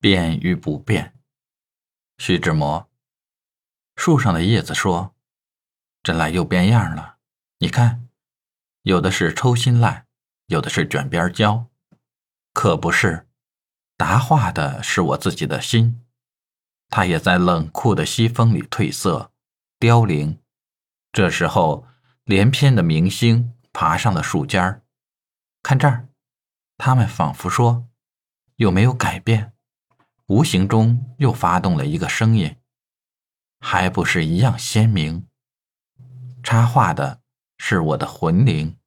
变与不变。徐志摩。树上的叶子说：“真赖又变样了，你看，有的是抽心赖，有的是卷边胶，可不是。答话的是我自己的心，它也在冷酷的西风里褪色、凋零。这时候，连片的明星爬上了树尖儿，看这儿，他们仿佛说：有没有改变？无形中又发动了一个声音。”还不是一样鲜明。插话的是我的魂灵。